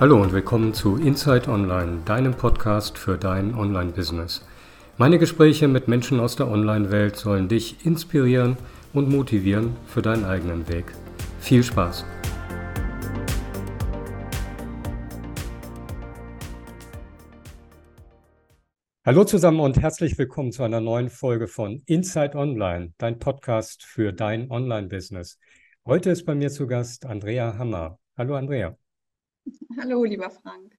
Hallo und willkommen zu Inside Online, deinem Podcast für dein Online-Business. Meine Gespräche mit Menschen aus der Online-Welt sollen dich inspirieren und motivieren für deinen eigenen Weg. Viel Spaß! Hallo zusammen und herzlich willkommen zu einer neuen Folge von Inside Online, dein Podcast für dein Online-Business. Heute ist bei mir zu Gast Andrea Hammer. Hallo Andrea. Hallo, lieber Frank.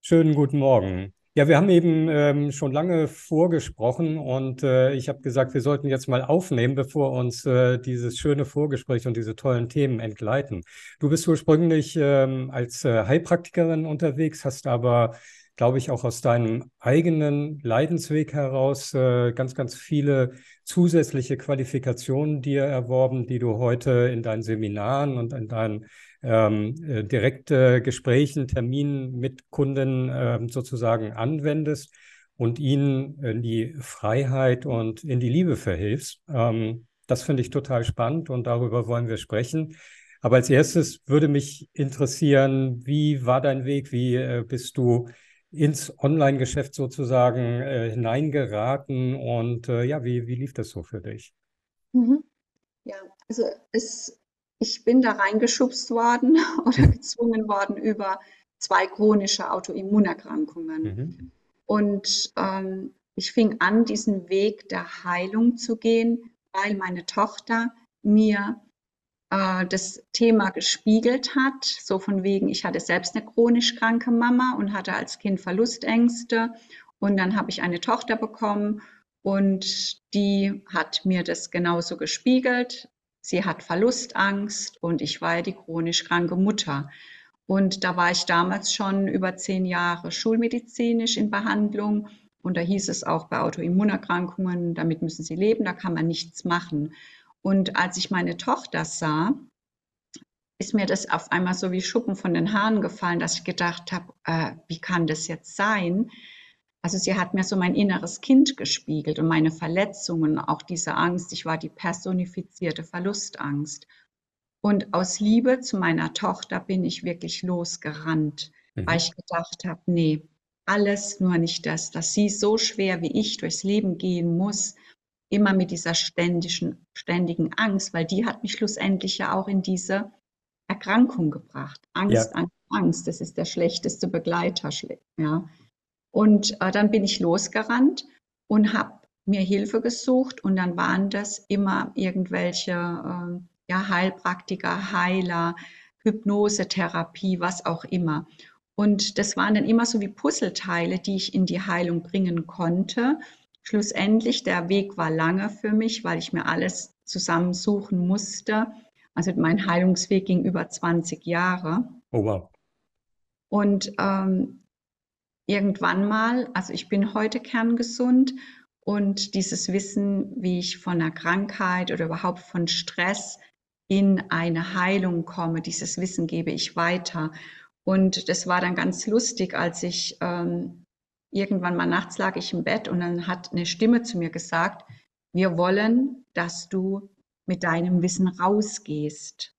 Schönen guten Morgen. Ja, wir haben eben ähm, schon lange vorgesprochen und äh, ich habe gesagt, wir sollten jetzt mal aufnehmen, bevor uns äh, dieses schöne Vorgespräch und diese tollen Themen entgleiten. Du bist ursprünglich ähm, als äh, Heilpraktikerin unterwegs, hast aber, glaube ich, auch aus deinem eigenen Leidensweg heraus äh, ganz, ganz viele zusätzliche Qualifikationen dir erworben, die du heute in deinen Seminaren und in deinen ähm, äh, direkte Gesprächen, Terminen mit Kunden ähm, sozusagen anwendest und ihnen in die Freiheit und in die Liebe verhilfst. Ähm, das finde ich total spannend und darüber wollen wir sprechen. Aber als erstes würde mich interessieren, wie war dein Weg? Wie äh, bist du ins Online-Geschäft sozusagen äh, hineingeraten und äh, ja, wie, wie lief das so für dich? Mhm. Ja, also es ich bin da reingeschubst worden oder gezwungen worden über zwei chronische Autoimmunerkrankungen. Mhm. Und ähm, ich fing an, diesen Weg der Heilung zu gehen, weil meine Tochter mir äh, das Thema gespiegelt hat, so von wegen, ich hatte selbst eine chronisch kranke Mama und hatte als Kind Verlustängste. Und dann habe ich eine Tochter bekommen und die hat mir das genauso gespiegelt. Sie hat Verlustangst und ich war ja die chronisch kranke Mutter. Und da war ich damals schon über zehn Jahre schulmedizinisch in Behandlung. Und da hieß es auch bei Autoimmunerkrankungen, damit müssen Sie leben, da kann man nichts machen. Und als ich meine Tochter sah, ist mir das auf einmal so wie Schuppen von den Haaren gefallen, dass ich gedacht habe, äh, wie kann das jetzt sein? Also sie hat mir so mein inneres Kind gespiegelt und meine Verletzungen, auch diese Angst. Ich war die personifizierte Verlustangst. Und aus Liebe zu meiner Tochter bin ich wirklich losgerannt, mhm. weil ich gedacht habe, nee, alles nur nicht das, dass sie so schwer wie ich durchs Leben gehen muss, immer mit dieser ständigen, ständigen Angst, weil die hat mich schlussendlich ja auch in diese Erkrankung gebracht. Angst, ja. Angst, Angst, das ist der schlechteste Begleiter. Ja. Und äh, dann bin ich losgerannt und habe mir Hilfe gesucht und dann waren das immer irgendwelche äh, ja, Heilpraktiker, Heiler, Hypnosetherapie, was auch immer. Und das waren dann immer so wie Puzzleteile, die ich in die Heilung bringen konnte. Schlussendlich, der Weg war lange für mich, weil ich mir alles zusammensuchen musste. Also mein Heilungsweg ging über 20 Jahre. Oh wow. Und ähm, irgendwann mal, also ich bin heute kerngesund und dieses Wissen, wie ich von einer Krankheit oder überhaupt von Stress in eine Heilung komme, dieses Wissen gebe ich weiter. Und das war dann ganz lustig, als ich ähm, irgendwann mal nachts lag ich im Bett und dann hat eine Stimme zu mir gesagt, wir wollen, dass du mit deinem Wissen rausgehst.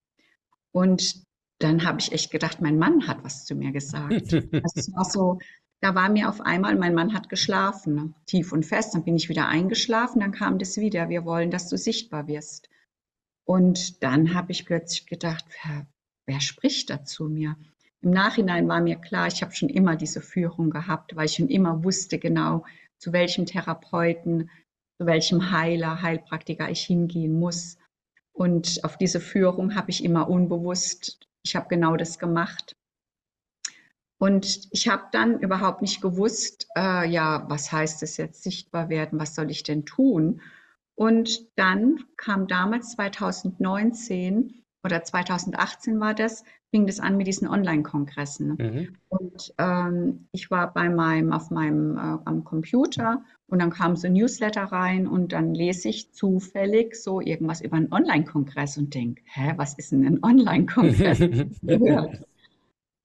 Und dann habe ich echt gedacht, mein Mann hat was zu mir gesagt. Das war so, da war mir auf einmal, mein Mann hat geschlafen, ne, tief und fest, dann bin ich wieder eingeschlafen, dann kam das wieder, wir wollen, dass du sichtbar wirst. Und dann habe ich plötzlich gedacht, wer, wer spricht da zu mir? Im Nachhinein war mir klar, ich habe schon immer diese Führung gehabt, weil ich schon immer wusste genau, zu welchem Therapeuten, zu welchem Heiler, Heilpraktiker ich hingehen muss. Und auf diese Führung habe ich immer unbewusst, ich habe genau das gemacht. Und ich habe dann überhaupt nicht gewusst, äh, ja, was heißt es jetzt sichtbar werden, was soll ich denn tun? Und dann kam damals 2019 oder 2018 war das, fing das an mit diesen Online-Kongressen. Mhm. Und ähm, ich war bei meinem, auf meinem äh, am Computer und dann kam so ein Newsletter rein und dann lese ich zufällig so irgendwas über einen Online-Kongress und denke, hä, was ist denn ein Online-Kongress?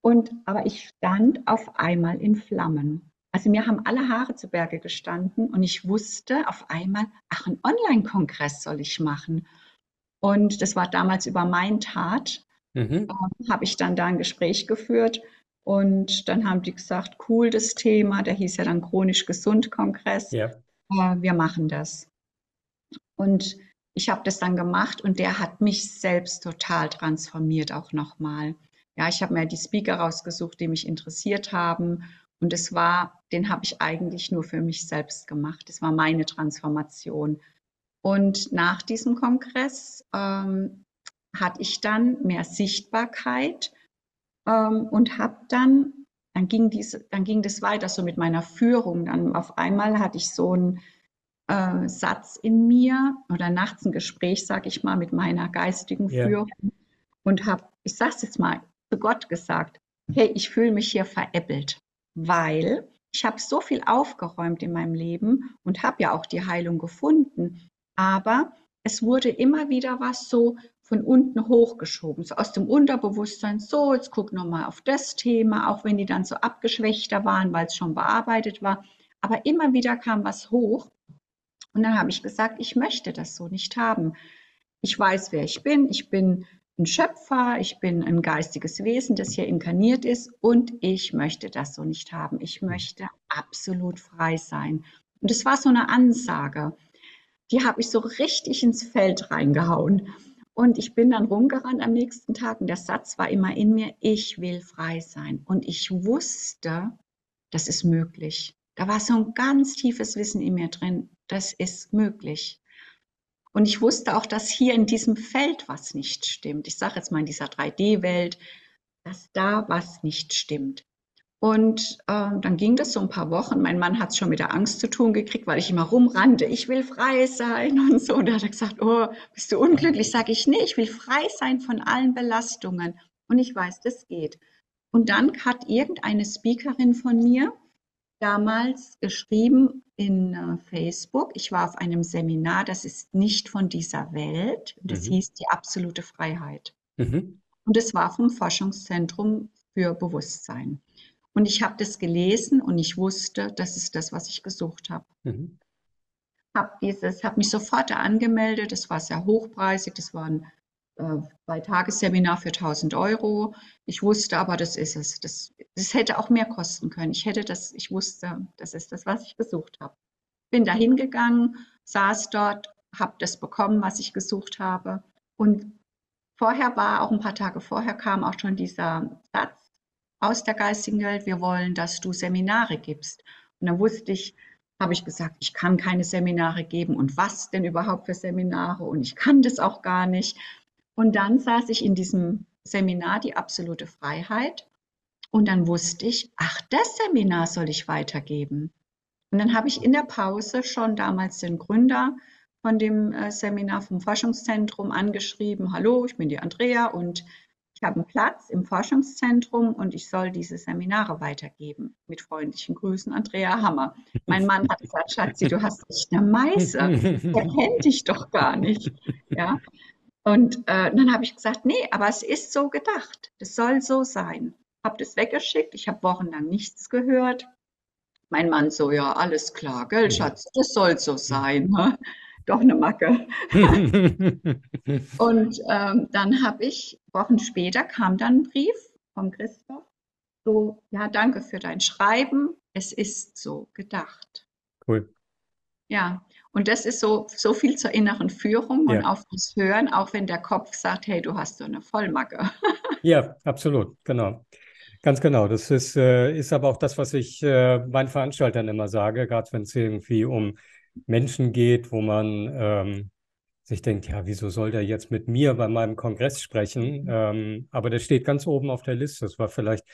Und, aber ich stand auf einmal in Flammen. Also mir haben alle Haare zu Berge gestanden und ich wusste auf einmal, ach, einen Online-Kongress soll ich machen. Und das war damals über mein Tat. Mhm. Ähm, habe ich dann da ein Gespräch geführt Und dann haben die gesagt, cool, das Thema, der hieß ja dann Chronisch Gesund Kongress. Ja. Äh, wir machen das. Und ich habe das dann gemacht und der hat mich selbst total transformiert auch nochmal. Ja, ich habe mir die Speaker rausgesucht, die mich interessiert haben. Und es war, den habe ich eigentlich nur für mich selbst gemacht. Das war meine Transformation. Und nach diesem Kongress ähm, hatte ich dann mehr Sichtbarkeit ähm, und habe dann, dann ging, diese, dann ging das weiter so mit meiner Führung. Dann auf einmal hatte ich so einen äh, Satz in mir oder nachts ein Gespräch, sage ich mal, mit meiner geistigen. Führung und habe, ich sage es jetzt mal, zu Gott gesagt, hey, ich fühle mich hier veräppelt, weil ich habe so viel aufgeräumt in meinem Leben und habe ja auch die Heilung gefunden. Aber es wurde immer wieder was so von unten hochgeschoben, so aus dem Unterbewusstsein, so, jetzt guck nochmal auf das Thema, auch wenn die dann so abgeschwächter waren, weil es schon bearbeitet war. Aber immer wieder kam was hoch. Und dann habe ich gesagt, ich möchte das so nicht haben. Ich weiß, wer ich bin. Ich bin ein Schöpfer, ich bin ein geistiges Wesen, das hier inkarniert ist und ich möchte das so nicht haben. Ich möchte absolut frei sein. Und es war so eine Ansage, die habe ich so richtig ins Feld reingehauen. Und ich bin dann rumgerannt am nächsten Tag und der Satz war immer in mir, ich will frei sein. Und ich wusste, das ist möglich. Da war so ein ganz tiefes Wissen in mir drin, das ist möglich. Und ich wusste auch, dass hier in diesem Feld was nicht stimmt. Ich sage jetzt mal in dieser 3D-Welt, dass da was nicht stimmt. Und äh, dann ging das so ein paar Wochen. Mein Mann hat es schon mit der Angst zu tun gekriegt, weil ich immer rumrannte. Ich will frei sein und so. Und er hat gesagt, oh, bist du unglücklich? Sage ich, nee, ich will frei sein von allen Belastungen. Und ich weiß, das geht. Und dann hat irgendeine Speakerin von mir damals geschrieben in äh, Facebook. Ich war auf einem Seminar, das ist nicht von dieser Welt. Das mhm. hieß die absolute Freiheit. Mhm. Und es war vom Forschungszentrum für Bewusstsein. Und ich habe das gelesen und ich wusste, das ist das, was ich gesucht habe. Mhm. Habe habe mich sofort angemeldet. Das war sehr hochpreisig. Das waren bei Tagesseminar für 1000 Euro. Ich wusste aber, das ist es. Das, das hätte auch mehr kosten können. Ich hätte das, ich wusste, das ist das, was ich gesucht habe. Bin da hingegangen, saß dort, habe das bekommen, was ich gesucht habe. Und vorher war, auch ein paar Tage vorher kam auch schon dieser Satz aus der geistigen Welt, wir wollen, dass du Seminare gibst. Und dann wusste ich, habe ich gesagt, ich kann keine Seminare geben und was denn überhaupt für Seminare und ich kann das auch gar nicht. Und dann saß ich in diesem Seminar Die absolute Freiheit und dann wusste ich, ach, das Seminar soll ich weitergeben. Und dann habe ich in der Pause schon damals den Gründer von dem äh, Seminar vom Forschungszentrum angeschrieben, hallo, ich bin die Andrea und ich habe einen Platz im Forschungszentrum und ich soll diese Seminare weitergeben. Mit freundlichen Grüßen, Andrea Hammer. Mein Mann hat gesagt, Schatzi, du hast echt eine Meise. Der kennt dich doch gar nicht. Ja. Und äh, dann habe ich gesagt, nee, aber es ist so gedacht. Es soll so sein. Habe das weggeschickt. Ich habe wochenlang nichts gehört. Mein Mann so, ja, alles klar, gell, Schatz, das soll so sein. Ne? Doch eine Macke. und ähm, dann habe ich, Wochen später kam dann ein Brief vom Christoph. So, ja, danke für dein Schreiben. Es ist so gedacht. Cool. Ja, und das ist so, so viel zur inneren Führung und ja. auf das Hören, auch wenn der Kopf sagt, hey, du hast so eine Vollmacke. ja, absolut, genau. Ganz genau. Das ist, äh, ist aber auch das, was ich äh, meinen Veranstaltern immer sage, gerade wenn es irgendwie um Menschen geht, wo man ähm, sich denkt, ja, wieso soll der jetzt mit mir bei meinem Kongress sprechen? Ähm, aber der steht ganz oben auf der Liste. Das war vielleicht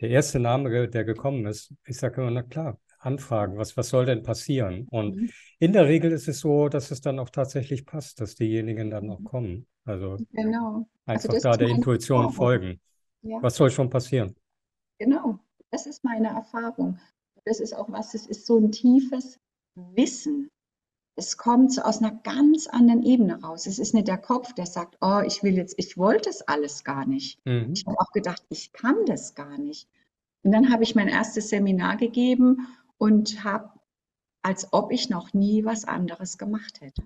der erste Name, der gekommen ist. Ich sage immer, na klar, anfragen, was, was soll denn passieren? Und mhm. in der Regel ist es so, dass es dann auch tatsächlich passt, dass diejenigen dann auch mhm. kommen. Also genau. Also einfach also da der Intuition Erfahrung. folgen. Ja. Was soll schon passieren? Genau, das ist meine Erfahrung. Das ist auch was, es ist so ein tiefes Wissen. Es kommt aus einer ganz anderen Ebene raus. Es ist nicht der Kopf, der sagt, oh, ich will jetzt, ich wollte es alles gar nicht. Mhm. Ich habe auch gedacht, ich kann das gar nicht. Und dann habe ich mein erstes Seminar gegeben und habe, als ob ich noch nie was anderes gemacht hätte.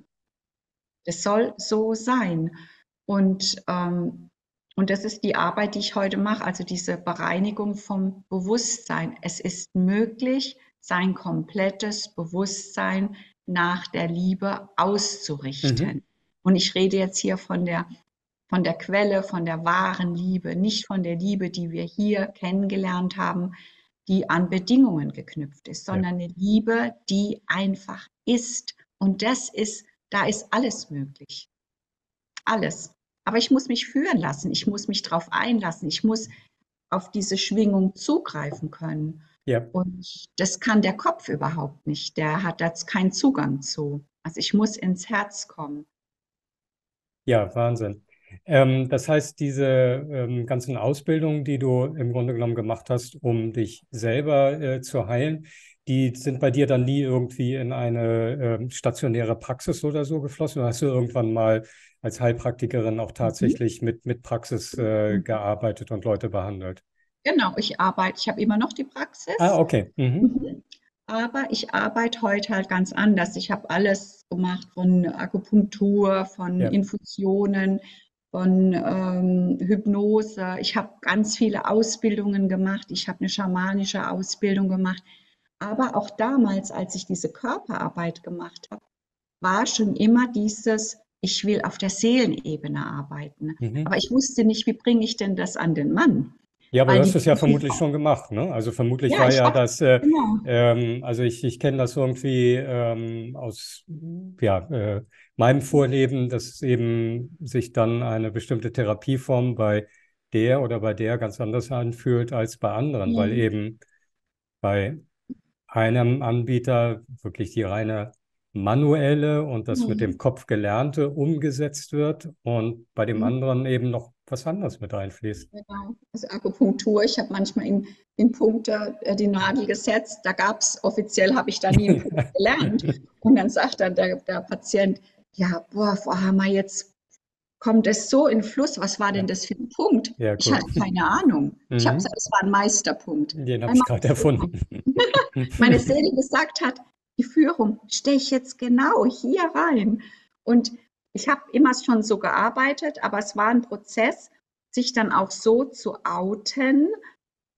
Das soll so sein. Und ähm, Und das ist die Arbeit, die ich heute mache, also diese Bereinigung vom Bewusstsein. Es ist möglich, sein komplettes Bewusstsein nach der Liebe auszurichten. Mhm. Und ich rede jetzt hier von der, von der Quelle, von der wahren Liebe, nicht von der Liebe, die wir hier kennengelernt haben, die an Bedingungen geknüpft ist, sondern ja. eine Liebe, die einfach ist. Und das ist, da ist alles möglich. Alles. Aber ich muss mich führen lassen, ich muss mich darauf einlassen, ich muss auf diese Schwingung zugreifen können. Ja. Und das kann der Kopf überhaupt nicht. Der hat da keinen Zugang zu. Also ich muss ins Herz kommen. Ja, Wahnsinn. Ähm, das heißt, diese ähm, ganzen Ausbildungen, die du im Grunde genommen gemacht hast, um dich selber äh, zu heilen, die sind bei dir dann nie irgendwie in eine äh, stationäre Praxis oder so geflossen? Oder hast du irgendwann mal als Heilpraktikerin auch mhm. tatsächlich mhm. mit, mit Praxis äh, mhm. gearbeitet und Leute behandelt? Genau, ich arbeite, ich habe immer noch die Praxis. Ah, okay. Mhm. Mhm. Aber ich arbeite heute halt ganz anders. Ich habe alles gemacht von Akupunktur, von ja. Infusionen, von ähm, Hypnose. Ich habe ganz viele Ausbildungen gemacht. Ich habe eine schamanische Ausbildung gemacht. Aber auch damals, als ich diese Körperarbeit gemacht habe, war schon immer dieses, ich will auf der Seelenebene arbeiten. Mhm. Aber ich wusste nicht, wie bringe ich denn das an den Mann? Ja, aber du hast es ja vermutlich schon gemacht, ne? Also vermutlich ja, war ja das, äh, genau. ähm, also ich, ich kenne das irgendwie ähm, aus ja, äh, meinem Vorleben, dass eben sich dann eine bestimmte Therapieform bei der oder bei der ganz anders anfühlt als bei anderen, mhm. weil eben bei einem Anbieter wirklich die reine manuelle und das mhm. mit dem Kopf gelernte umgesetzt wird und bei dem mhm. anderen eben noch was anderes mit einfließt. Genau, also Akupunktur, ich habe manchmal in, in Punkte äh, die Nadel gesetzt, da gab es, offiziell habe ich da nie einen Punkt gelernt und dann sagt dann der, der Patient, ja, boah, Frau Hammer, jetzt kommt es so in Fluss, was war denn das für ein Punkt? Ja, ich hatte keine Ahnung. Mhm. Ich habe gesagt, es war ein Meisterpunkt. Den habe ich gerade erfunden. Meine Seele gesagt hat, die Führung stehe ich jetzt genau hier rein. Und ich habe immer schon so gearbeitet, aber es war ein Prozess, sich dann auch so zu outen.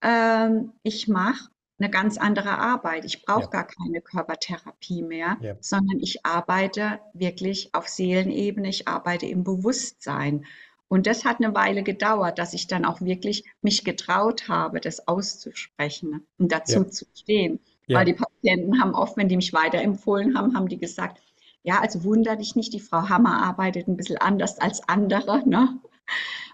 Ähm, ich mache eine ganz andere Arbeit. Ich brauche ja. gar keine Körpertherapie mehr, ja. sondern ich arbeite wirklich auf Seelenebene, ich arbeite im Bewusstsein. Und das hat eine Weile gedauert, dass ich dann auch wirklich mich getraut habe, das auszusprechen und dazu ja. zu stehen. Weil die Patienten haben oft, wenn die mich weiterempfohlen haben, haben die gesagt, ja, also wunder dich nicht, die Frau Hammer arbeitet ein bisschen anders als andere. Ne?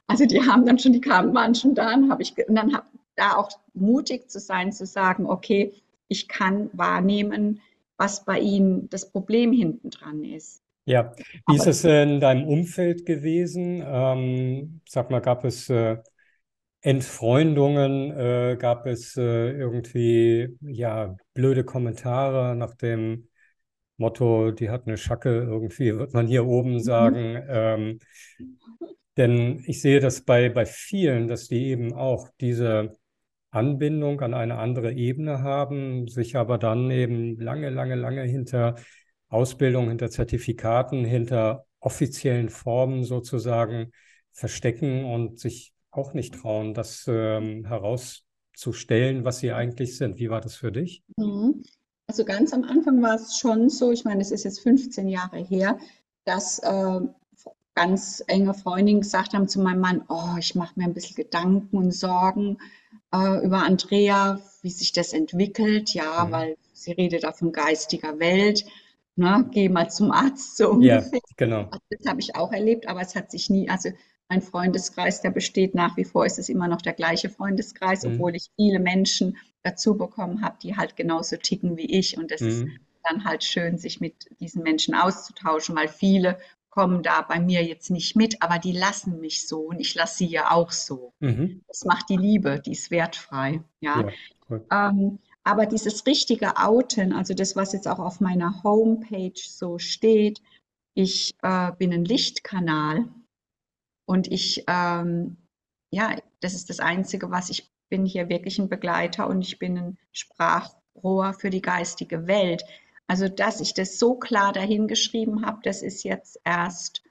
Also die haben dann schon, die kamen, waren schon da und, habe ich, und dann habe da auch mutig zu sein, zu sagen, okay, ich kann wahrnehmen, was bei ihnen das Problem hinten dran ist. Ja, wie ist es in deinem Umfeld gewesen? Ähm, sag mal, gab es äh, Entfreundungen, äh, gab es äh, irgendwie ja blöde Kommentare nach dem Motto, die hat eine Schacke, irgendwie wird man hier oben mhm. sagen. Mhm. Ähm, denn ich sehe das bei, bei vielen, dass die eben auch diese Anbindung an eine andere Ebene haben, sich aber dann eben lange, lange, lange hinter Ausbildung, hinter Zertifikaten, hinter offiziellen Formen sozusagen verstecken und sich auch nicht trauen, das ähm, herauszustellen, was sie eigentlich sind. Wie war das für dich? Mhm. Also ganz am Anfang war es schon so, ich meine, es ist jetzt 15 Jahre her, dass äh, ganz enge Freundinnen gesagt haben zu meinem Mann, oh, ich mache mir ein bisschen Gedanken und Sorgen äh, über Andrea, wie sich das entwickelt, ja, mhm. weil sie redet da von geistiger Welt. Ne, geh mal zum Arzt so ungefähr. Ja, genau. Also das habe ich auch erlebt, aber es hat sich nie, also mein Freundeskreis, der besteht nach wie vor, ist es immer noch der gleiche Freundeskreis, mhm. obwohl ich viele Menschen dazu bekommen habe, die halt genauso ticken wie ich. Und es mhm. ist dann halt schön, sich mit diesen Menschen auszutauschen, weil viele kommen da bei mir jetzt nicht mit, aber die lassen mich so und ich lasse sie ja auch so. Mhm. Das macht die Liebe, die ist wertfrei. Ja. ja ähm, aber dieses richtige Outen, also das, was jetzt auch auf meiner Homepage so steht, ich äh, bin ein Lichtkanal und ich, ähm, ja, das ist das Einzige, was ich bin hier wirklich ein Begleiter und ich bin ein Sprachrohr für die geistige Welt. Also, dass ich das so klar dahingeschrieben habe, das ist jetzt erst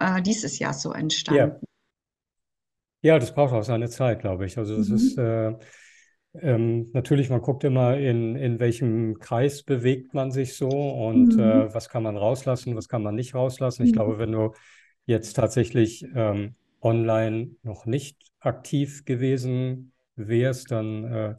äh, dieses Jahr so entstanden. Ja, das braucht auch seine Zeit, glaube ich. Also das mhm. ist äh, ähm, natürlich, man guckt immer, in, in welchem Kreis bewegt man sich so und mhm. äh, was kann man rauslassen, was kann man nicht rauslassen. Ich mhm. glaube, wenn du jetzt tatsächlich ähm, online noch nicht aktiv gewesen wärst, dann äh,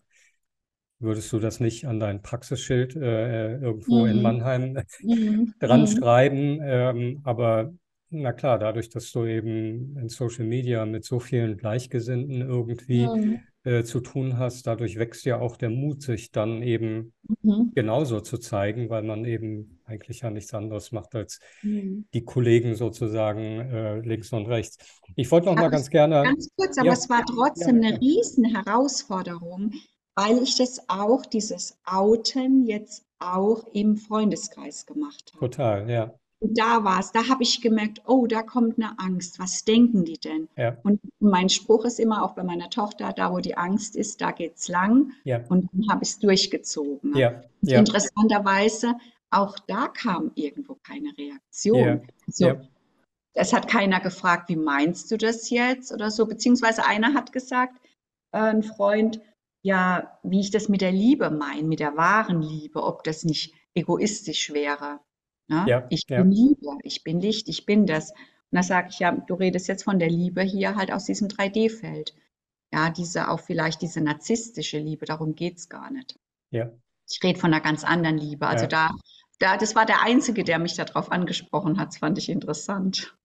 würdest du das nicht an dein Praxisschild äh, äh irgendwo mhm. in Mannheim mhm. dran mhm. schreiben. Ähm, aber na klar, dadurch, dass du eben in Social Media mit so vielen Gleichgesinnten irgendwie mhm. äh, zu tun hast, dadurch wächst ja auch der Mut, sich dann eben mhm. genauso zu zeigen, weil man eben eigentlich ja nichts anderes macht, als die Kollegen sozusagen äh, links und rechts. Ich wollte noch aber mal ganz gerne. Ganz kurz, aber ja, es war trotzdem ja, eine riesen Herausforderung, weil ich das auch, dieses Outen jetzt auch im Freundeskreis gemacht habe. Total, ja. Und da war es, da habe ich gemerkt, oh, da kommt eine Angst. Was denken die denn? Ja. Und mein Spruch ist immer auch bei meiner Tochter, da wo die Angst ist, da geht's lang. Ja. Und dann habe ich es durchgezogen. Ja. Ja. Interessanterweise, auch da kam irgendwo keine Reaktion. So, ja. Es hat keiner gefragt, wie meinst du das jetzt oder so. Beziehungsweise einer hat gesagt, äh, ein Freund, ja, wie ich das mit der Liebe meine, mit der wahren Liebe, ob das nicht egoistisch wäre. Ne? Ja, ich ja. bin Liebe, ich bin Licht, ich bin das. Und da sage ich ja, du redest jetzt von der Liebe hier halt aus diesem 3D-Feld. Ja, diese auch vielleicht diese narzisstische Liebe, darum geht es gar nicht. Ja. Ich rede von einer ganz anderen Liebe. Also da, da, das war der Einzige, der mich darauf angesprochen hat. Das fand ich interessant.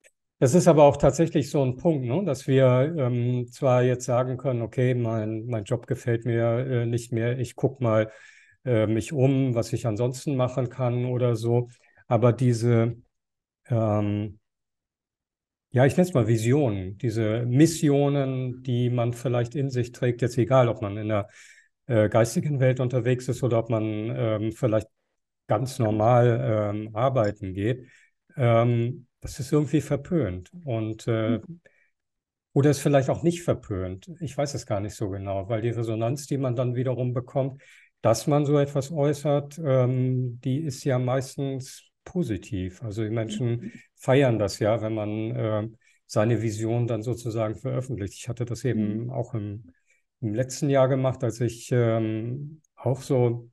Das ist aber auch tatsächlich so ein Punkt, ne? dass wir ähm, zwar jetzt sagen können, okay, mein, mein Job gefällt mir äh, nicht mehr, ich gucke mal äh, mich um, was ich ansonsten machen kann oder so. Aber diese, ähm, ja, ich nenne es mal Visionen, diese Missionen, die man vielleicht in sich trägt, jetzt egal, ob man in der äh, geistigen Welt unterwegs ist oder ob man ähm, vielleicht ganz normal ähm, arbeiten geht, ähm, das ist irgendwie verpönt. Und äh, oder ist vielleicht auch nicht verpönt. Ich weiß es gar nicht so genau, weil die Resonanz, die man dann wiederum bekommt, dass man so etwas äußert, ähm, die ist ja meistens positiv. Also die Menschen mhm. feiern das ja, wenn man äh, seine Vision dann sozusagen veröffentlicht. Ich hatte das eben mhm. auch im, im, letzten Jahr gemacht, als ich ähm, auch so,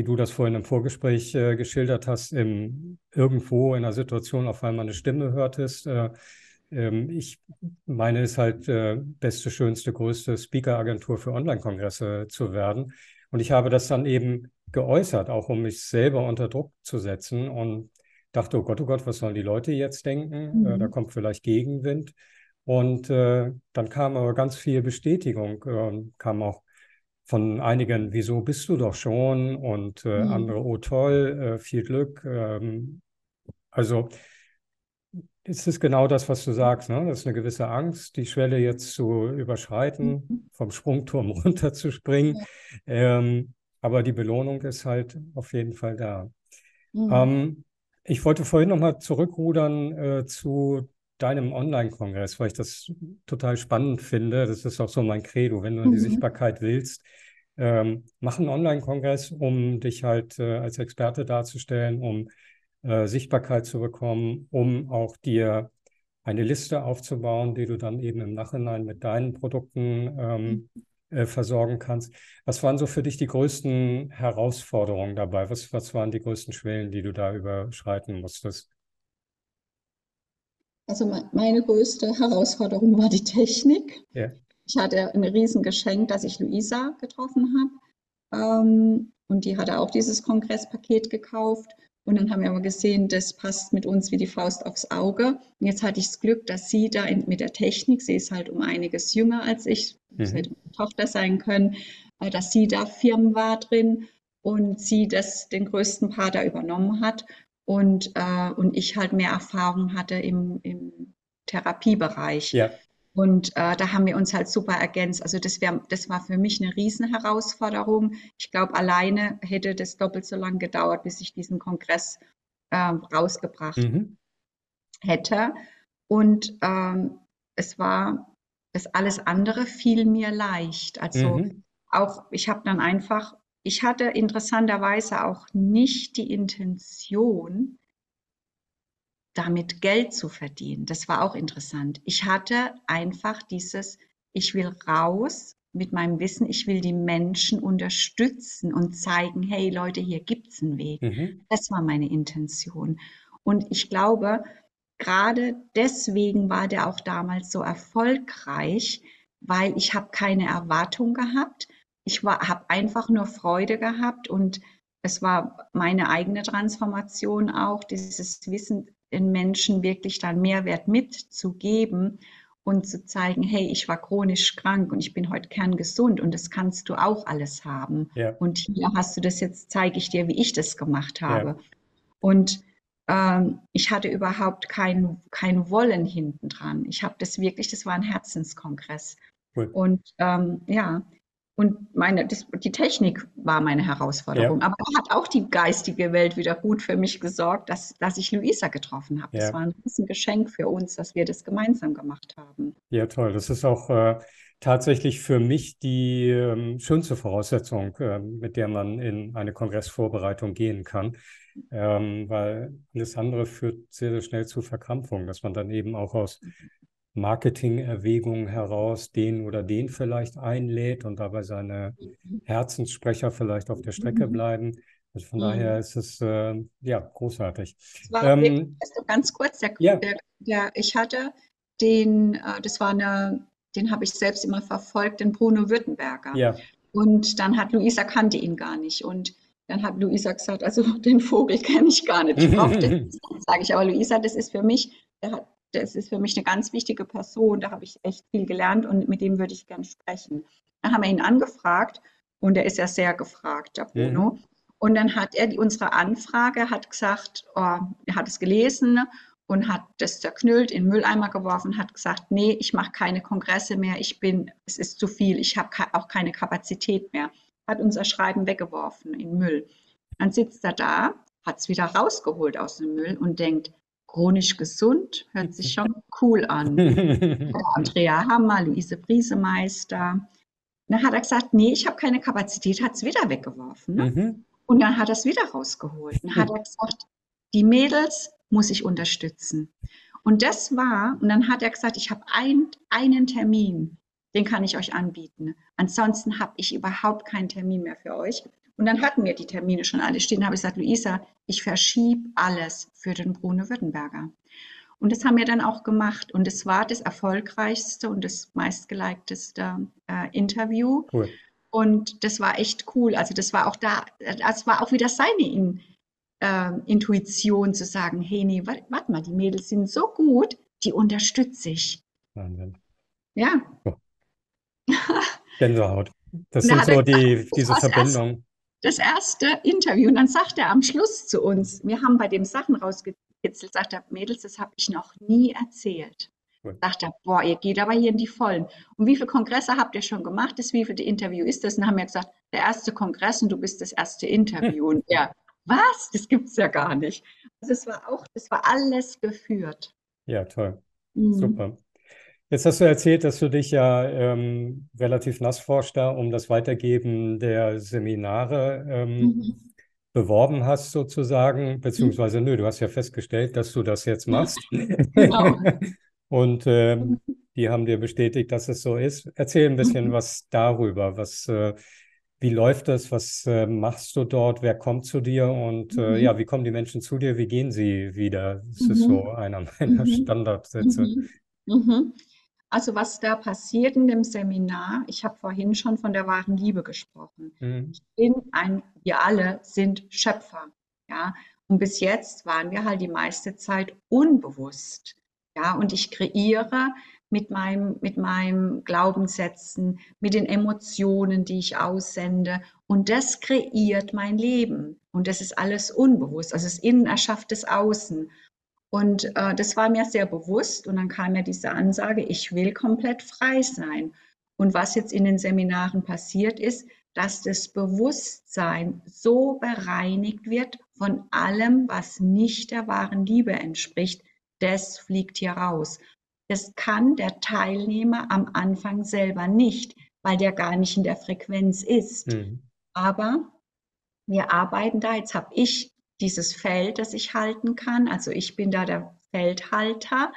wie du das vorhin im Vorgespräch äh, geschildert hast, im, irgendwo in einer Situation auf einmal eine Stimme hörtest. Äh, ähm, ich meine es halt äh, beste, schönste, größte Speaker-Agentur für Online-Kongresse zu werden. Und ich habe das dann eben geäußert, auch um mich selber unter Druck zu setzen und dachte, oh Gott, oh Gott, was sollen die Leute jetzt denken? Mhm. Äh, da mhm. kommt vielleicht Gegenwind. Und äh, dann kam aber ganz viel Bestätigung, äh, kam auch von einigen, wieso bist du doch schon? Und äh, mhm. andere, oh toll, äh, viel Glück. Ähm, also es ist genau das, was du sagst. Ne? Das ist eine gewisse Angst, die Schwelle jetzt zu überschreiten, mhm. vom Sprungturm runterzuspringen. Ja. Ähm, aber die Belohnung ist halt auf jeden Fall da. Mhm. Ähm, ich wollte vorhin nochmal zurückrudern äh, zu deinem Online-Kongress, weil ich das total spannend finde. Das ist auch so mein Credo. Wenn du in die mhm. Sichtbarkeit willst, ähm, mach einen Online-Kongress, um dich halt äh, als Experte darzustellen, um äh, Sichtbarkeit zu bekommen, um auch dir eine Liste aufzubauen, die du dann eben im Nachhinein mit deinen Produkten ähm, mhm. äh, versorgen kannst. Was waren so für dich die größten Herausforderungen dabei? Was, was waren die größten Schwellen, die du da überschreiten musstest? Also meine größte Herausforderung war die Technik. Ja. Ich hatte ein Riesengeschenk, dass ich Luisa getroffen habe. Ähm, und die hatte auch dieses Kongresspaket gekauft. Und dann haben wir aber gesehen, das passt mit uns wie die Faust aufs Auge. Und jetzt hatte ich das Glück, dass sie da in, mit der Technik, sie ist halt um einiges jünger als ich, das mhm. hätte meine Tochter sein können, äh, dass sie da Firmen war drin und sie das den größten Part da übernommen hat und, äh, und ich halt mehr Erfahrung hatte im, im Therapiebereich. Ja. Und äh, da haben wir uns halt super ergänzt. Also das, wär, das war für mich eine Riesenherausforderung. Ich glaube, alleine hätte das doppelt so lange gedauert, bis ich diesen Kongress äh, rausgebracht mhm. hätte. Und ähm, es war, das alles andere fiel mir leicht. Also mhm. auch, ich habe dann einfach, ich hatte interessanterweise auch nicht die Intention, damit Geld zu verdienen. Das war auch interessant. Ich hatte einfach dieses, ich will raus mit meinem Wissen, ich will die Menschen unterstützen und zeigen, hey Leute, hier gibt's einen Weg. Mhm. Das war meine Intention. Und ich glaube, gerade deswegen war der auch damals so erfolgreich, weil ich habe keine Erwartung gehabt. Ich habe einfach nur Freude gehabt und es war meine eigene Transformation auch, dieses Wissen den Menschen wirklich dann Mehrwert mitzugeben und zu zeigen, hey, ich war chronisch krank und ich bin heute kerngesund und das kannst du auch alles haben. Ja. Und hier hast du das jetzt, zeige ich dir, wie ich das gemacht habe. Ja. Und ähm, ich hatte überhaupt kein, kein Wollen hinten dran. Ich habe das wirklich, das war ein Herzenskongress. Cool. Und ähm, ja, und meine, das, die Technik war meine Herausforderung. Ja. Aber hat auch die geistige Welt wieder gut für mich gesorgt, dass, dass ich Luisa getroffen habe. Ja. Das war ein Geschenk für uns, dass wir das gemeinsam gemacht haben. Ja, toll. Das ist auch äh, tatsächlich für mich die äh, schönste Voraussetzung, äh, mit der man in eine Kongressvorbereitung gehen kann. Ähm, weil alles andere führt sehr, sehr schnell zu Verkrampfung, dass man dann eben auch aus Marketingerwägungen heraus den oder den vielleicht einlädt und dabei seine. Herzenssprecher vielleicht auf der Strecke mhm. bleiben. Also von mhm. daher ist es äh, ja großartig. Das war ähm, ganz kurz, der, ja. der, der, ich hatte den, äh, das war eine, den habe ich selbst immer verfolgt, den Bruno Württemberger. Ja. Und dann hat Luisa kannte ihn gar nicht. Und dann hat Luisa gesagt, also den Vogel kenne ich gar nicht. Ich brauche. Sage ich, aber Luisa, das ist für mich, der hat das ist für mich eine ganz wichtige Person, da habe ich echt viel gelernt und mit dem würde ich gerne sprechen. Dann haben wir ihn angefragt und er ist ja sehr gefragt, der Bruno. Mhm. Und dann hat er die, unsere Anfrage, hat gesagt, oh, er hat es gelesen und hat das zerknüllt, in den Mülleimer geworfen, hat gesagt, nee, ich mache keine Kongresse mehr, ich bin, es ist zu viel, ich habe auch keine Kapazität mehr. Hat unser Schreiben weggeworfen in Müll. Dann sitzt er da, hat es wieder rausgeholt aus dem Müll und denkt, Chronisch gesund hört sich schon cool an. Andrea Hammer, Luise Briesemeister. Dann hat er gesagt, nee, ich habe keine Kapazität, hat es wieder weggeworfen. Ne? Mhm. Und dann hat er es wieder rausgeholt. Dann hat er gesagt, die Mädels muss ich unterstützen. Und das war, und dann hat er gesagt, ich habe ein, einen Termin, den kann ich euch anbieten. Ansonsten habe ich überhaupt keinen Termin mehr für euch. Und dann hatten wir die Termine schon alle stehen. Da habe ich gesagt, Luisa, ich verschiebe alles für den Bruno Württemberger. Und das haben wir dann auch gemacht. Und es war das erfolgreichste und das meistgeliketeste äh, Interview. Cool. Und das war echt cool. Also das war auch da, das war auch wieder seine In, äh, Intuition zu sagen, hey, nee, warte mal, die Mädels sind so gut, die unterstütze ich. Wahnsinn. Ja. Oh. Gänsehaut. Das sind so die, diese Verbindungen das erste Interview und dann sagt er am Schluss zu uns, wir haben bei dem Sachen rausgekitzelt, sagt er, Mädels, das habe ich noch nie erzählt. Cool. Sagt er, boah, ihr geht aber hier in die Vollen. Und wie viele Kongresse habt ihr schon gemacht? Das wievielte Interview ist das? Und dann haben wir gesagt, der erste Kongress und du bist das erste Interview. und er, was? Das gibt es ja gar nicht. Also es war auch, es war alles geführt. Ja, toll. Mhm. Super. Jetzt hast du erzählt, dass du dich ja ähm, relativ nass forscht da um das Weitergeben der Seminare ähm, mhm. beworben hast, sozusagen, beziehungsweise nö, du hast ja festgestellt, dass du das jetzt machst. Genau. Und ähm, die haben dir bestätigt, dass es so ist. Erzähl ein bisschen mhm. was darüber. Was, äh, wie läuft das? Was äh, machst du dort? Wer kommt zu dir? Und äh, mhm. ja, wie kommen die Menschen zu dir? Wie gehen sie wieder? Das ist so mhm. einer meiner mhm. Standardsätze. Mhm. Also was da passiert in dem Seminar, ich habe vorhin schon von der wahren Liebe gesprochen. Mhm. Ich bin ein, wir alle sind Schöpfer, ja. Und bis jetzt waren wir halt die meiste Zeit unbewusst, ja. Und ich kreiere mit meinem, mit meinem Glaubenssätzen, mit den Emotionen, die ich aussende. Und das kreiert mein Leben. Und das ist alles unbewusst. Also das Innen erschafft das Außen. Und äh, das war mir sehr bewusst. Und dann kam mir diese Ansage, ich will komplett frei sein. Und was jetzt in den Seminaren passiert ist, dass das Bewusstsein so bereinigt wird von allem, was nicht der wahren Liebe entspricht, das fliegt hier raus. Das kann der Teilnehmer am Anfang selber nicht, weil der gar nicht in der Frequenz ist. Mhm. Aber wir arbeiten da, jetzt habe ich dieses Feld, das ich halten kann. Also ich bin da der Feldhalter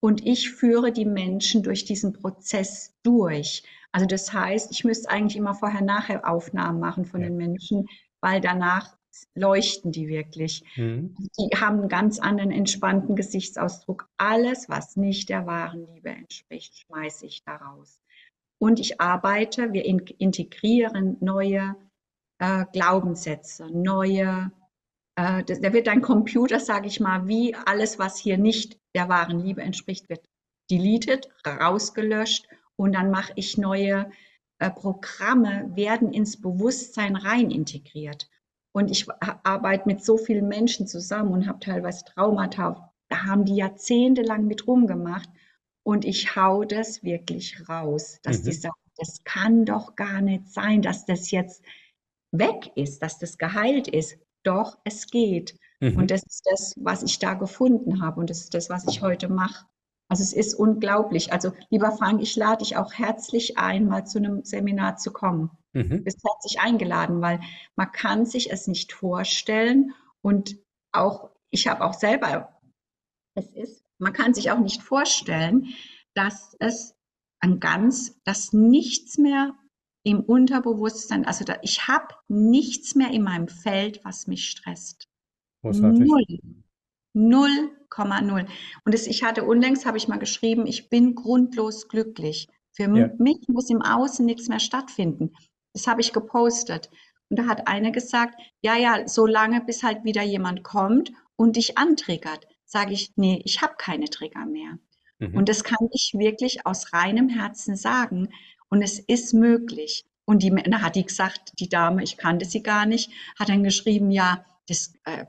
und ich führe die Menschen durch diesen Prozess durch. Also das heißt, ich müsste eigentlich immer vorher-nachher Aufnahmen machen von ja. den Menschen, weil danach leuchten die wirklich. Mhm. Die haben einen ganz anderen entspannten Gesichtsausdruck. Alles, was nicht der wahren Liebe entspricht, schmeiße ich daraus. Und ich arbeite, wir in integrieren neue äh, Glaubenssätze, neue, äh, da wird dein Computer, sage ich mal, wie alles, was hier nicht der wahren Liebe entspricht, wird deleted, rausgelöscht und dann mache ich neue äh, Programme, werden ins Bewusstsein rein integriert. Und ich arbeite mit so vielen Menschen zusammen und habe teilweise Traumata, da haben die jahrzehntelang mit rumgemacht. Und ich hau das wirklich raus, dass mhm. die sagen, das kann doch gar nicht sein, dass das jetzt weg ist, dass das geheilt ist. Doch, es geht. Mhm. Und das ist das, was ich da gefunden habe. Und das ist das, was ich heute mache. Also es ist unglaublich. Also lieber Frank, ich lade dich auch herzlich ein, mal zu einem Seminar zu kommen. Mhm. Bist herzlich eingeladen, weil man kann sich es nicht vorstellen und auch ich habe auch selber, es ist, man kann sich auch nicht vorstellen, dass es ein ganz, dass nichts mehr im Unterbewusstsein, also da, ich habe nichts mehr in meinem Feld, was mich stresst. Großartig. Null. 0,0. Und das, ich hatte unlängst, habe ich mal geschrieben, ich bin grundlos glücklich. Für ja. mich muss im Außen nichts mehr stattfinden. Das habe ich gepostet. Und da hat eine gesagt, ja, ja, so lange, bis halt wieder jemand kommt und dich antriggert. Sage ich, nee, ich habe keine Trigger mehr. Mhm. Und das kann ich wirklich aus reinem Herzen sagen. Und es ist möglich. Und die, da hat die gesagt, die Dame, ich kannte sie gar nicht, hat dann geschrieben, ja, das, äh,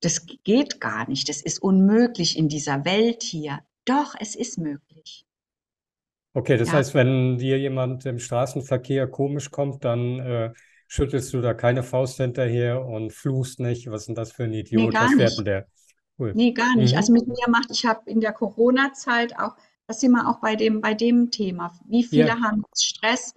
das geht gar nicht, das ist unmöglich in dieser Welt hier. Doch, es ist möglich. Okay, das ja. heißt, wenn dir jemand im Straßenverkehr komisch kommt, dann äh, schüttelst du da keine Faust hinterher und fluchst nicht. Was ist denn das für ein Idiot? Nee, Was fährt denn der? Cool. Nee, gar nicht. Mhm. Also mit mir macht, ich habe in der Corona-Zeit auch, das sind wir auch bei dem, bei dem Thema. Wie viele ja. haben Stress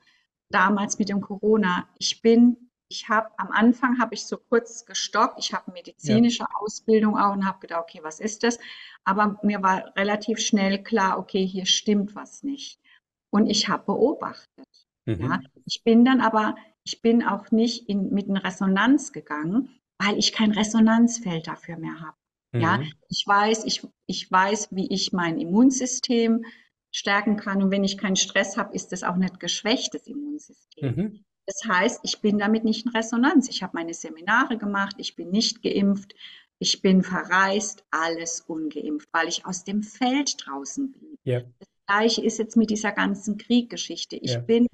damals mit dem Corona? Ich bin ich habe am Anfang habe ich so kurz gestockt. Ich habe medizinische ja. Ausbildung auch und habe gedacht, okay, was ist das? Aber mir war relativ schnell klar, okay, hier stimmt was nicht. Und ich habe beobachtet. Mhm. Ja. Ich bin dann aber, ich bin auch nicht in, mit in Resonanz gegangen, weil ich kein Resonanzfeld dafür mehr habe. Mhm. Ja, ich weiß, ich, ich weiß, wie ich mein Immunsystem stärken kann. Und wenn ich keinen Stress habe, ist das auch nicht geschwächtes Immunsystem. Mhm. Das heißt, ich bin damit nicht in Resonanz. Ich habe meine Seminare gemacht, ich bin nicht geimpft, ich bin verreist, alles ungeimpft, weil ich aus dem Feld draußen bin. Ja. Das gleiche ist jetzt mit dieser ganzen Krieggeschichte. Ich ja. bin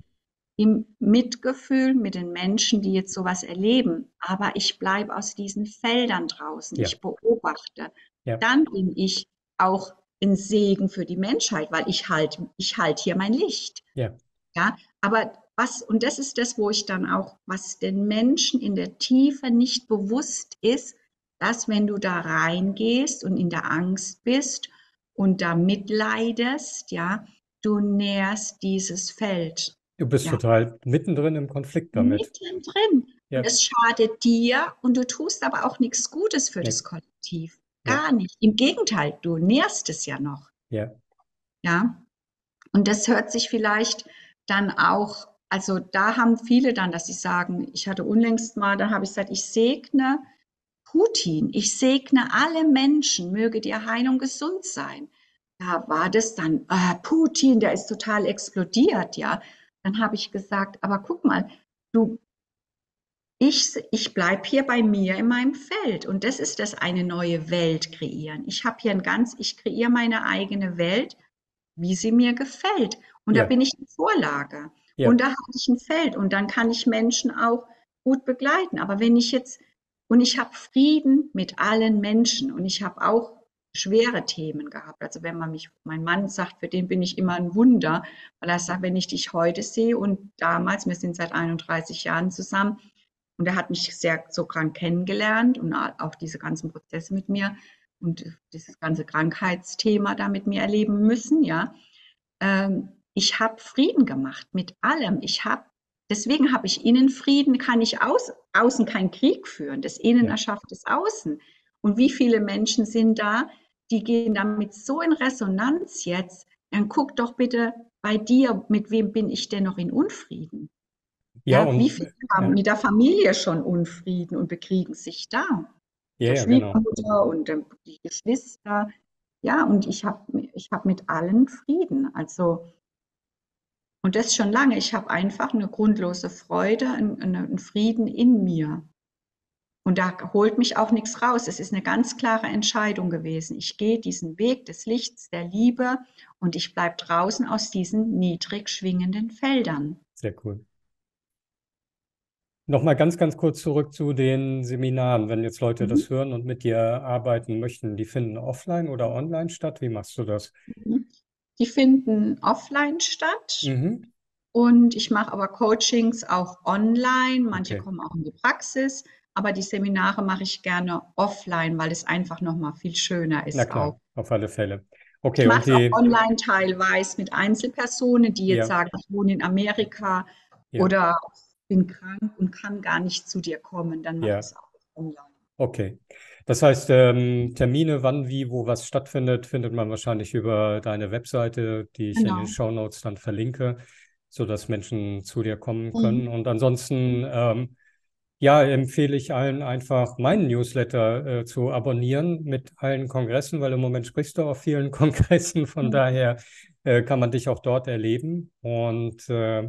im Mitgefühl mit den Menschen, die jetzt sowas erleben, aber ich bleibe aus diesen Feldern draußen. Ja. Ich beobachte. Dann bin ich auch ein Segen für die Menschheit, weil ich halt, ich halt hier mein Licht. Ja. Ja, aber was, und das ist das, wo ich dann auch, was den Menschen in der Tiefe nicht bewusst ist, dass wenn du da reingehst und in der Angst bist und da mitleidest, ja, du nährst dieses Feld. Du bist ja. total mittendrin im Konflikt damit. Mittendrin. Ja. Es schadet dir und du tust aber auch nichts Gutes für ja. das Kollektiv. Gar nicht. Im Gegenteil, du nährst es ja noch. Ja. Ja. Und das hört sich vielleicht dann auch also da haben viele dann, dass sie sagen, ich hatte unlängst mal, dann habe ich gesagt, ich segne Putin, ich segne alle Menschen, möge die Heilung gesund sein. Da war das dann, äh, Putin, der ist total explodiert, ja. Dann habe ich gesagt, aber guck mal, du, ich, ich bleibe hier bei mir in meinem Feld und das ist das eine neue Welt kreieren. Ich habe hier ein ganz, ich kreiere meine eigene Welt, wie sie mir gefällt. Und ja. da bin ich eine Vorlage. Ja. Und da habe ich ein Feld und dann kann ich Menschen auch gut begleiten. Aber wenn ich jetzt, und ich habe Frieden mit allen Menschen und ich habe auch schwere Themen gehabt. Also wenn man mich, mein Mann sagt, für den bin ich immer ein Wunder, weil er sagt, wenn ich dich heute sehe und damals, wir sind seit 31 Jahren zusammen und er hat mich sehr so krank kennengelernt und auch diese ganzen Prozesse mit mir und dieses ganze Krankheitsthema da mit mir erleben müssen, ja. Ähm, ich habe Frieden gemacht mit allem. Ich habe, deswegen habe ich innen Frieden, kann ich aus, außen keinen Krieg führen. Das Innen erschafft das Außen. Und wie viele Menschen sind da, die gehen damit so in Resonanz jetzt, dann guck doch bitte bei dir, mit wem bin ich denn noch in Unfrieden? Ja, ja und, wie viele haben ja. mit der Familie schon Unfrieden und bekriegen sich da? Ja, der genau. Schwiegermutter genau. und die Geschwister. Ja, und ich habe ich hab mit allen Frieden. Also, und das schon lange. Ich habe einfach eine grundlose Freude, einen, einen Frieden in mir. Und da holt mich auch nichts raus. Es ist eine ganz klare Entscheidung gewesen. Ich gehe diesen Weg des Lichts, der Liebe und ich bleibe draußen aus diesen niedrig schwingenden Feldern. Sehr cool. Nochmal ganz, ganz kurz zurück zu den Seminaren. Wenn jetzt Leute mhm. das hören und mit dir arbeiten möchten, die finden offline oder online statt? Wie machst du das? Mhm. Die finden offline statt. Mhm. Und ich mache aber Coachings auch online. Manche okay. kommen auch in die Praxis. Aber die Seminare mache ich gerne offline, weil es einfach nochmal viel schöner ist. Na klar, auch. auf alle Fälle. Okay, ich mache die... auch online teilweise mit Einzelpersonen, die jetzt ja. sagen, ich wohne in Amerika ja. oder bin krank und kann gar nicht zu dir kommen. Dann mache ja. ich es auch online. Okay. Das heißt, ähm, Termine, wann, wie, wo was stattfindet, findet man wahrscheinlich über deine Webseite, die ich genau. in den Show Notes dann verlinke, sodass Menschen zu dir kommen können. Mhm. Und ansonsten ähm, ja, empfehle ich allen einfach meinen Newsletter äh, zu abonnieren mit allen Kongressen, weil im Moment sprichst du auf vielen Kongressen. Von mhm. daher äh, kann man dich auch dort erleben und äh,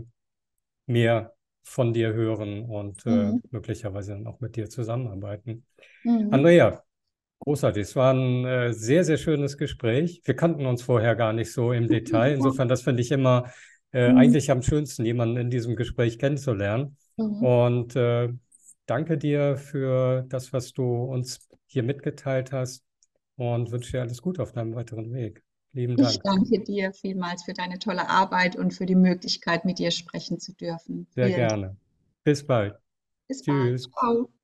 mehr von dir hören und äh, mhm. möglicherweise dann auch mit dir zusammenarbeiten. Mhm. Andrea, großartig. Es war ein äh, sehr, sehr schönes Gespräch. Wir kannten uns vorher gar nicht so im Detail. Insofern, das finde ich immer äh, mhm. eigentlich am schönsten, jemanden in diesem Gespräch kennenzulernen. Mhm. Und danke dir für das, was du uns hier mitgeteilt hast und wünsche dir alles Gute auf deinem weiteren Weg. Lieben Dank. Ich danke dir vielmals für deine tolle Arbeit und für die Möglichkeit, mit dir sprechen zu dürfen. Sehr Vielen gerne. Bis bald. Bis Tschüss. bald. Ciao.